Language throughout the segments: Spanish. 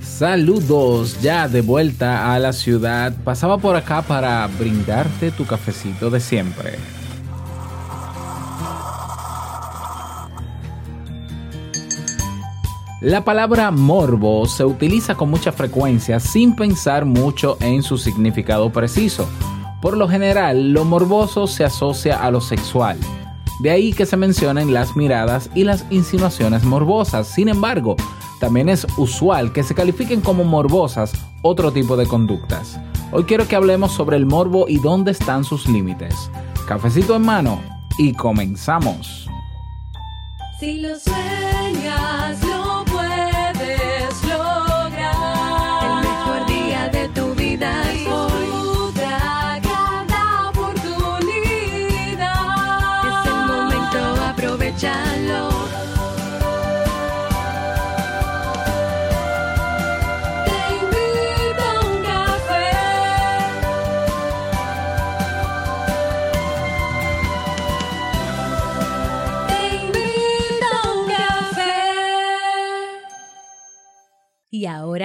Saludos, ya de vuelta a la ciudad. Pasaba por acá para brindarte tu cafecito de siempre. La palabra morbo se utiliza con mucha frecuencia sin pensar mucho en su significado preciso. Por lo general, lo morboso se asocia a lo sexual. De ahí que se mencionen las miradas y las insinuaciones morbosas. Sin embargo, también es usual que se califiquen como morbosas otro tipo de conductas. Hoy quiero que hablemos sobre el morbo y dónde están sus límites. Cafecito en mano y comenzamos. Si lo sueñas,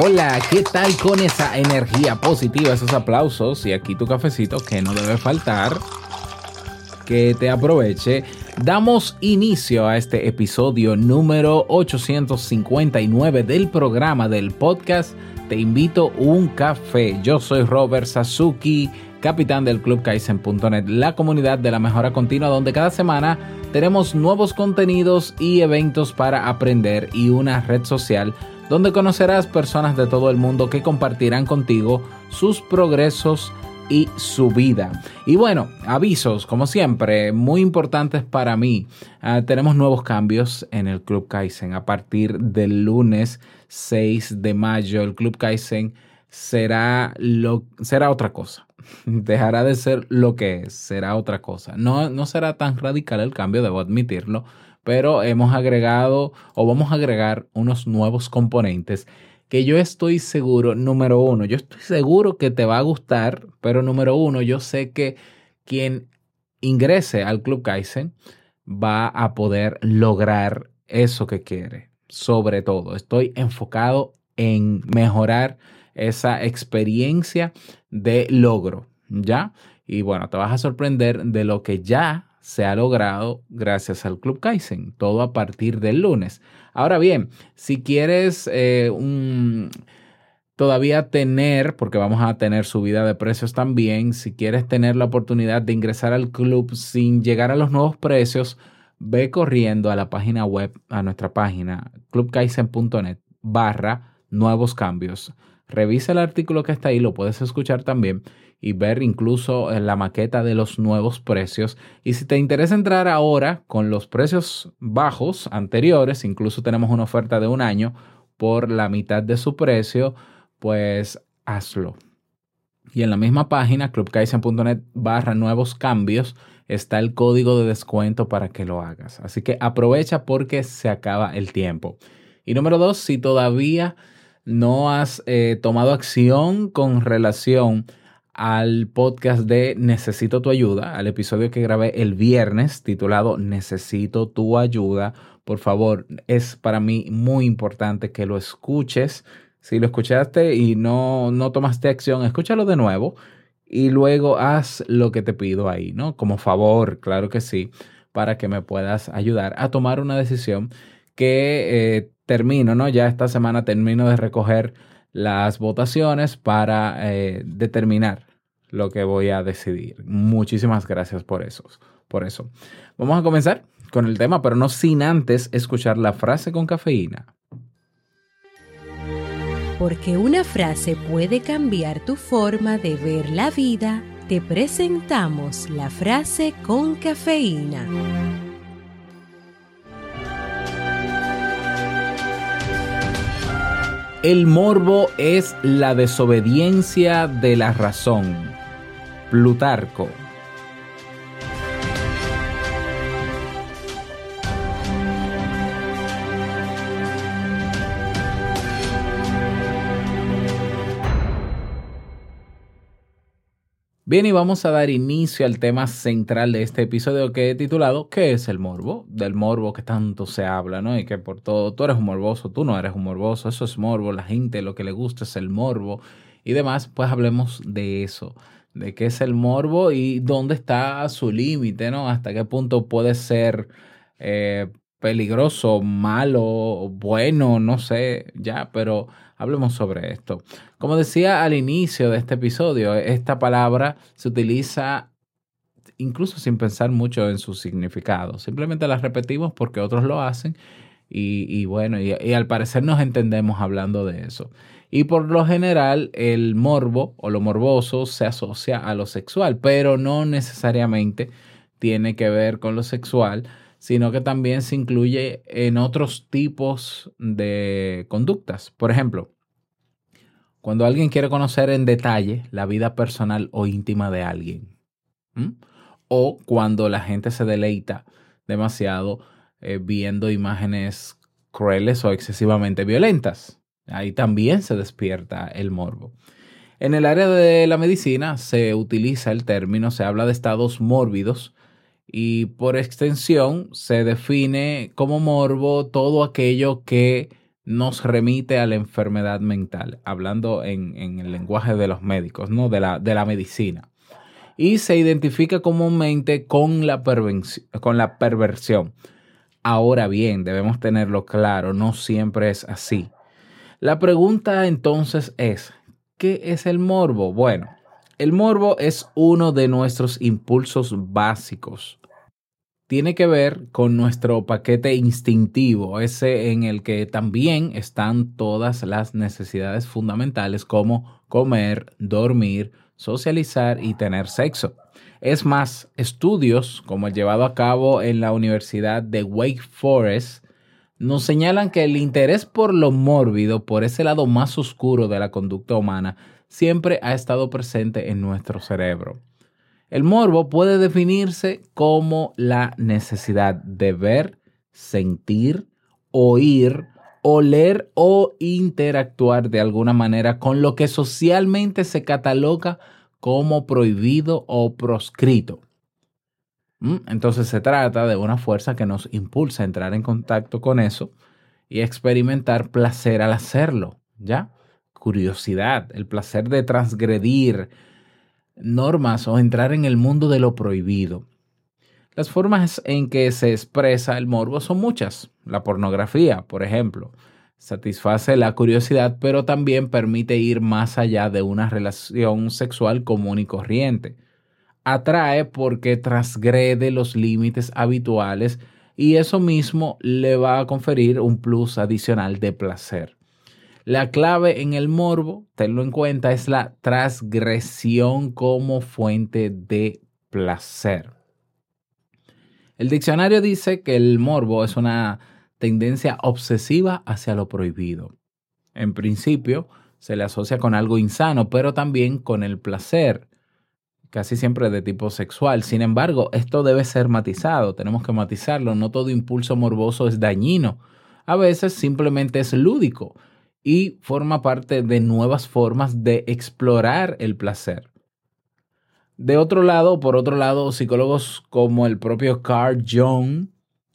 Hola, ¿qué tal con esa energía positiva, esos aplausos y aquí tu cafecito que no debe faltar? Que te aproveche. Damos inicio a este episodio número 859 del programa del podcast Te invito un café. Yo soy Robert Sasuki, capitán del Club Kaizen.net, la comunidad de la mejora continua donde cada semana tenemos nuevos contenidos y eventos para aprender y una red social donde conocerás personas de todo el mundo que compartirán contigo sus progresos y su vida. Y bueno, avisos, como siempre, muy importantes para mí. Ah, tenemos nuevos cambios en el Club Kaizen. A partir del lunes 6 de mayo, el Club Kaizen será, lo, será otra cosa. Dejará de ser lo que es, será otra cosa. No, no será tan radical el cambio, debo admitirlo, pero hemos agregado o vamos a agregar unos nuevos componentes que yo estoy seguro, número uno, yo estoy seguro que te va a gustar, pero número uno, yo sé que quien ingrese al Club Kaizen va a poder lograr eso que quiere. Sobre todo, estoy enfocado en mejorar esa experiencia de logro, ¿ya? Y bueno, te vas a sorprender de lo que ya se ha logrado gracias al Club Kaizen, todo a partir del lunes. Ahora bien, si quieres eh, todavía tener, porque vamos a tener subida de precios también, si quieres tener la oportunidad de ingresar al club sin llegar a los nuevos precios, ve corriendo a la página web, a nuestra página clubkaizen.net barra nuevos cambios. Revisa el artículo que está ahí, lo puedes escuchar también y ver incluso eh, la maqueta de los nuevos precios. Y si te interesa entrar ahora con los precios bajos anteriores, incluso tenemos una oferta de un año por la mitad de su precio, pues hazlo. Y en la misma página, clubkaizen.net barra nuevos cambios, está el código de descuento para que lo hagas. Así que aprovecha porque se acaba el tiempo. Y número dos, si todavía no has eh, tomado acción con relación al podcast de Necesito tu ayuda, al episodio que grabé el viernes titulado Necesito tu ayuda. Por favor, es para mí muy importante que lo escuches. Si lo escuchaste y no, no tomaste acción, escúchalo de nuevo y luego haz lo que te pido ahí, ¿no? Como favor, claro que sí, para que me puedas ayudar a tomar una decisión que eh, termino, ¿no? Ya esta semana termino de recoger las votaciones para eh, determinar lo que voy a decidir. Muchísimas gracias por eso, por eso. Vamos a comenzar con el tema, pero no sin antes escuchar la frase con cafeína. Porque una frase puede cambiar tu forma de ver la vida, te presentamos la frase con cafeína. El morbo es la desobediencia de la razón Plutarco. Bien, y vamos a dar inicio al tema central de este episodio que he titulado ¿Qué es el morbo? Del morbo que tanto se habla, ¿no? Y que por todo, tú eres un morboso, tú no eres un morboso, eso es morbo, la gente lo que le gusta es el morbo y demás, pues hablemos de eso, de qué es el morbo y dónde está su límite, ¿no? Hasta qué punto puede ser eh, peligroso, malo, bueno, no sé, ya, pero hablemos sobre esto. Como decía al inicio de este episodio, esta palabra se utiliza incluso sin pensar mucho en su significado. Simplemente la repetimos porque otros lo hacen y, bueno, y, al parecer nos entendemos hablando de eso. Y por lo general el morbo o lo morboso se asocia a lo sexual, pero no necesariamente tiene que ver con lo sexual, sino que también se incluye en otros tipos de conductas. Por ejemplo, cuando alguien quiere conocer en detalle la vida personal o íntima de alguien. O cuando la gente se deleita demasiado eh, viendo imágenes crueles o excesivamente violentas. Ahí también se despierta el morbo. En el área de la medicina se utiliza el término, se habla de estados mórbidos y por extensión se define como morbo todo aquello que nos remite a la enfermedad mental, hablando en, el lenguaje de los médicos, ¿no? de, la, de la medicina. Y se identifica comúnmente con la, con la perversión. Ahora bien, debemos tenerlo claro, no siempre es así. La pregunta entonces es, ¿qué es el morbo? Bueno, el morbo es uno de nuestros impulsos básicos tiene que ver con nuestro paquete instintivo, ese en el que también están todas las necesidades fundamentales como comer, dormir, socializar y tener sexo. Es más, estudios como el llevado a cabo en la Universidad de Wake Forest nos señalan que el interés por lo mórbido, por ese lado más oscuro de la conducta humana, siempre ha estado presente en nuestro cerebro. El morbo puede definirse como la necesidad de ver, sentir, oír, oler o interactuar de alguna manera con lo que socialmente se cataloga como prohibido o proscrito. ¿Mm? Entonces se trata de una fuerza que nos impulsa a entrar en contacto con eso y experimentar placer al hacerlo, ¿ya? Curiosidad, el placer de transgredir, normas o entrar en el mundo de lo prohibido. Las formas en que se expresa el morbo son muchas. La pornografía, por ejemplo, satisface la curiosidad, pero también permite ir más allá de una relación sexual común y corriente. Atrae porque transgrede los límites habituales y eso mismo le va a conferir un plus adicional de placer. La clave en el morbo, tenlo en cuenta, es la transgresión como fuente de placer. El diccionario dice que el morbo es una tendencia obsesiva hacia lo prohibido. En principio, se le asocia con algo insano, pero también con el placer, casi siempre de tipo sexual. Sin embargo, esto debe ser matizado, tenemos que matizarlo. No todo impulso morboso es dañino. A veces simplemente es lúdico y forma parte de nuevas formas de explorar el placer. De otro lado, por otro lado, psicólogos como el propio Carl Jung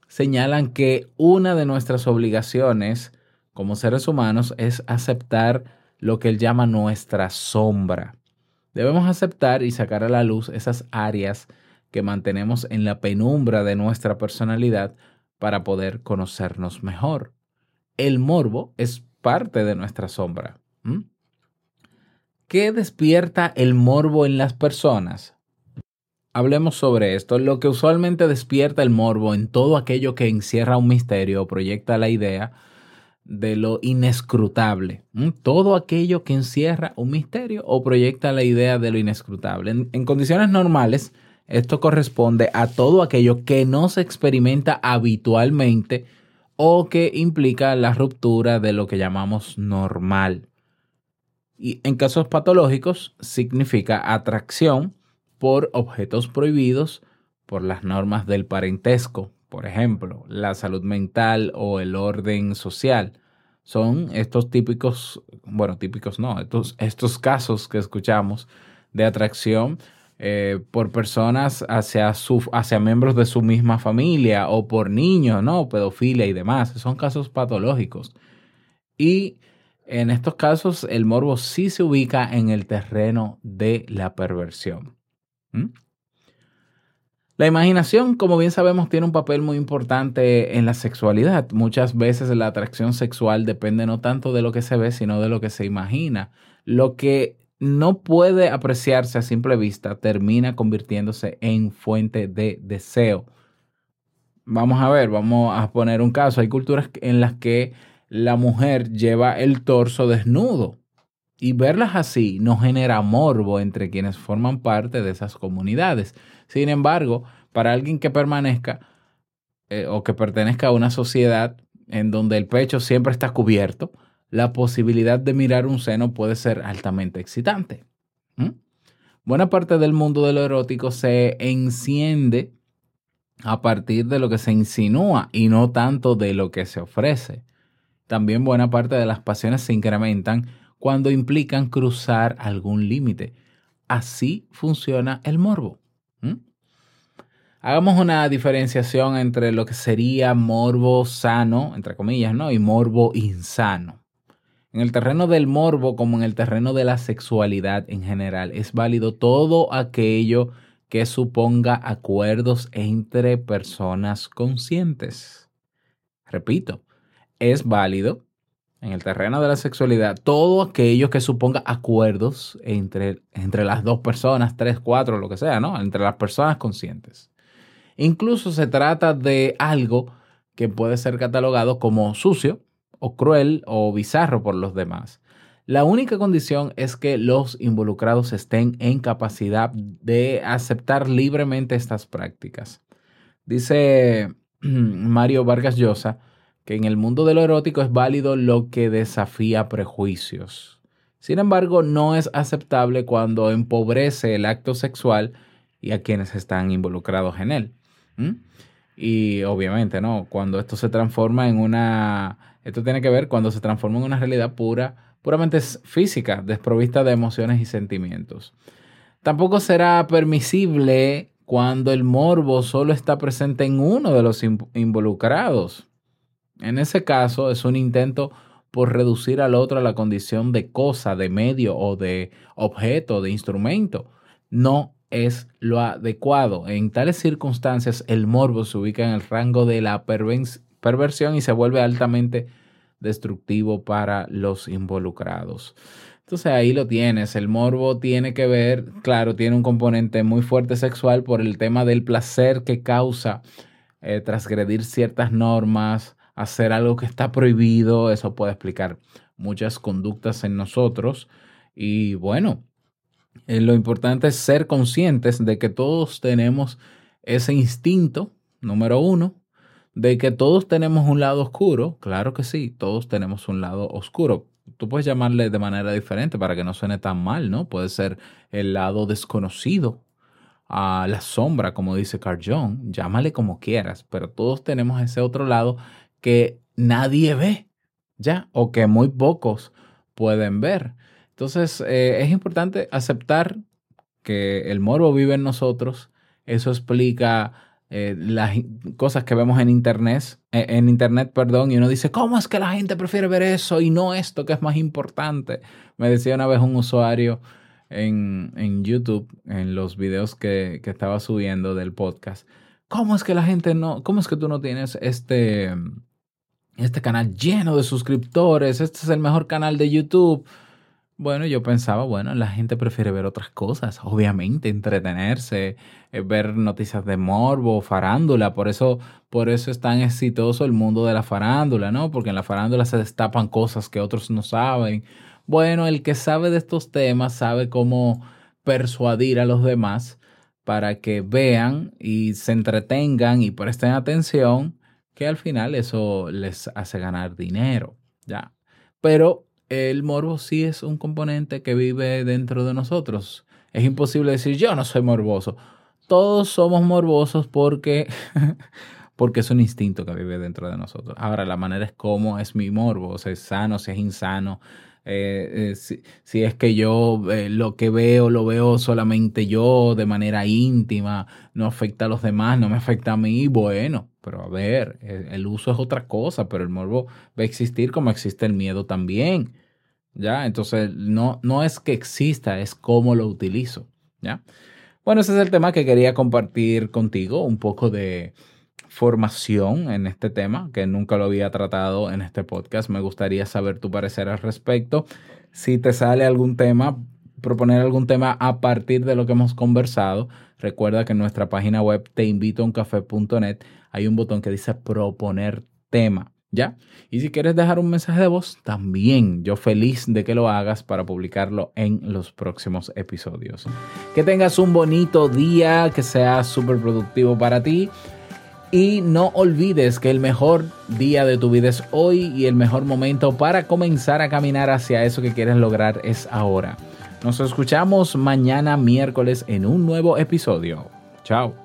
señalan que una de nuestras obligaciones como seres humanos es aceptar lo que él llama nuestra sombra. Debemos aceptar y sacar a la luz esas áreas que mantenemos en la penumbra de nuestra personalidad para poder conocernos mejor. El morbo es parte de nuestra sombra. ¿Qué despierta el morbo en las personas? Hablemos sobre esto. Lo que usualmente despierta el morbo en todo aquello que encierra un misterio o proyecta la idea de lo inescrutable. Todo aquello que encierra un misterio o proyecta la idea de lo inescrutable. En, condiciones normales, esto corresponde a todo aquello que no se experimenta habitualmente o que implica la ruptura de lo que llamamos normal. Y en casos patológicos significa atracción por objetos prohibidos por las normas del parentesco, por ejemplo, la salud mental o el orden social. Son estos típicos, bueno, típicos no, estos, estos casos que escuchamos de atracción eh, por personas hacia, su, hacia miembros de su misma familia o por niños, ¿no? Pedofilia y demás. Son casos patológicos. Y en estos casos el morbo sí se ubica en el terreno de la perversión. ¿Mm? La imaginación, como bien sabemos, tiene un papel muy importante en la sexualidad. Muchas veces la atracción sexual depende no tanto de lo que se ve, sino de lo que se imagina. Lo que no puede apreciarse a simple vista termina convirtiéndose en fuente de deseo. Vamos a ver, vamos a poner un caso. Hay culturas en las que la mujer lleva el torso desnudo y verlas así no genera morbo entre quienes forman parte de esas comunidades. Sin embargo, para alguien que permanezca eh, o que pertenezca a una sociedad en donde el pecho siempre está cubierto, la posibilidad de mirar un seno puede ser altamente excitante. Buena parte del mundo de lo erótico se enciende a partir de lo que se insinúa y no tanto de lo que se ofrece. También buena parte de las pasiones se incrementan cuando implican cruzar algún límite. Así funciona el morbo. Hagamos una diferenciación entre lo que sería morbo sano, entre comillas, ¿no? Y morbo insano. En el terreno del morbo, como en el terreno de la sexualidad en general, es válido todo aquello que suponga acuerdos entre personas conscientes. Repito, es válido en el terreno de la sexualidad todo aquello que suponga acuerdos entre, entre las dos personas, tres, cuatro, lo que sea, ¿no? Entre las personas conscientes. Incluso se trata de algo que puede ser catalogado como sucio o cruel o bizarro por los demás. La única condición es que los involucrados estén en capacidad de aceptar libremente estas prácticas. Dice Mario Vargas Llosa que en el mundo de lo erótico es válido lo que desafía prejuicios. Sin embargo, no es aceptable cuando empobrece el acto sexual y a quienes están involucrados en él. Y obviamente, ¿no? Cuando esto se transforma en una... Esto tiene que ver cuando se transforma en una realidad pura, puramente física, desprovista de emociones y sentimientos. Tampoco será permisible cuando el morbo solo está presente en uno de los involucrados. En ese caso es un intento por reducir al otro a la condición de cosa, de medio o de objeto, de instrumento. No es lo adecuado. En tales circunstancias, el morbo se ubica en el rango de la perversión y se vuelve altamente destructivo para los involucrados. Entonces ahí lo tienes. El morbo tiene que ver, claro, tiene un componente muy fuerte sexual por el tema del placer que causa eh, transgredir ciertas normas, hacer algo que está prohibido. Eso puede explicar muchas conductas en nosotros. Y bueno, eh, lo importante es ser conscientes de que todos tenemos ese instinto, número uno, de que todos tenemos un lado oscuro. Claro que sí, todos tenemos un lado oscuro. Tú puedes llamarle de manera diferente para que no suene tan mal, ¿no? Puede ser el lado desconocido, a la sombra, como dice Carl Jung, llámale como quieras, pero todos tenemos ese otro lado que nadie ve, ¿ya? O que muy pocos pueden ver. Entonces, eh, es importante aceptar que el morbo vive en nosotros. Eso explica eh, las cosas que vemos en internet, eh, en internet, perdón, y uno dice, ¿cómo es que la gente prefiere ver eso y no esto que es más importante? Me decía una vez un usuario en, en YouTube, en los videos que, que, estaba subiendo del podcast, ¿cómo es que la gente no, cómo es que tú no tienes este, este canal lleno de suscriptores? Este es el mejor canal de YouTube. Bueno, yo pensaba, bueno, la gente prefiere ver otras cosas, obviamente, entretenerse, eh, ver noticias de morbo, farándula, por eso, por eso es tan exitoso el mundo de la farándula, ¿no? Porque en la farándula se destapan cosas que otros no saben. Bueno, el que sabe de estos temas sabe cómo persuadir a los demás para que vean y se entretengan y presten atención, que al final eso les hace ganar dinero, ¿ya? Pero el morbo sí es un componente que vive dentro de nosotros. Es imposible decir yo no soy morboso. Todos somos morbosos porque, porque es un instinto que vive dentro de nosotros. Ahora, la manera es cómo es mi morbo, si es sano, si es insano, eh, eh, si, es que yo eh, lo que veo lo veo solamente yo de manera íntima, no afecta a los demás, no me afecta a mí, bueno, pero a ver, el uso es otra cosa, pero el morbo va a existir como existe el miedo también. ¿Ya? Entonces, no, no es que exista, es cómo lo utilizo. ¿Ya? Bueno, ese es el tema que quería compartir contigo, un poco de, formación en este tema, que nunca lo había tratado en este podcast. Me gustaría saber tu parecer al respecto. Si te sale algún tema, proponer algún tema a partir de lo que hemos conversado, recuerda que en nuestra página web teinvitouncafe.net hay un botón que dice proponer tema. ¿Ya? Y si quieres dejar un mensaje de voz, también yo feliz de que lo hagas para publicarlo en los próximos episodios. Que tengas un bonito día, que sea súper productivo para ti. Y no olvides que el mejor día de tu vida es hoy y el mejor momento para comenzar a caminar hacia eso que quieres lograr es ahora. Nos escuchamos mañana miércoles en un nuevo episodio. Chao.